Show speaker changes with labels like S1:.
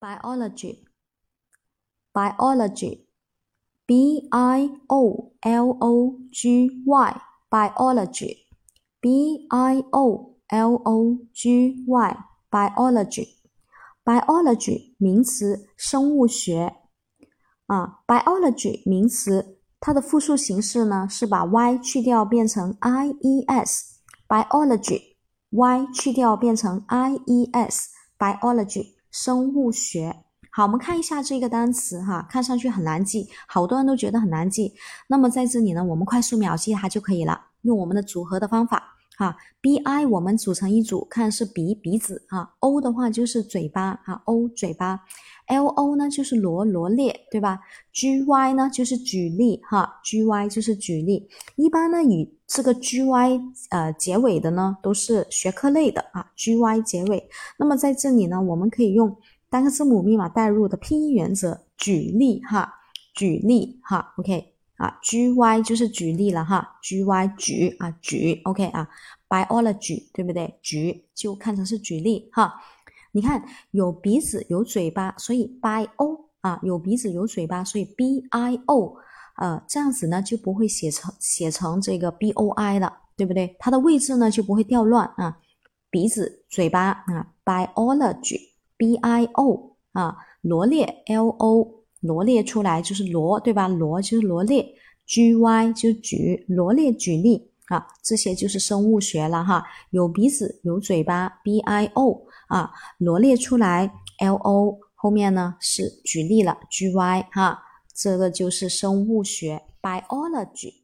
S1: biology biology b i o l o g y biology b i o l o g y biology biology 名词生物学啊，biology 名词它的复数形式呢是把 y 去掉变成 i e s biology y 去掉变成 i e s biology 生物学。好，我们看一下这个单词哈，看上去很难记，好多人都觉得很难记。那么在这里呢，我们快速秒记它就可以了，用我们的组合的方法。哈，b i 我们组成一组，看是鼻鼻子啊，o 的话就是嘴巴啊，o 嘴巴，l o 呢就是罗罗列，对吧？g y 呢就是举例哈，g y 就是举例。一般呢以这个 g y 呃结尾的呢都是学科类的啊，g y 结尾。那么在这里呢，我们可以用单个字母密码代入的拼音原则，举例哈，举例哈，OK。啊，G Y 就是举例了哈，G Y 举啊举，OK 啊，biology 对不对？举就看成是举例哈。你看有鼻子有嘴巴，所以 bio 啊有鼻子有嘴巴，所以 B I O 呃这样子呢就不会写成写成这个 B O I 了，对不对？它的位置呢就不会掉乱啊。鼻子嘴巴啊，biology B I O 啊罗列 L O。罗列出来就是罗，对吧？罗就是罗列，G Y 就举，罗列举例啊，这些就是生物学了哈。有鼻子，有嘴巴，B I O 啊，罗列出来，L O 后面呢是举例了，G Y 哈，这个就是生物学，Biology。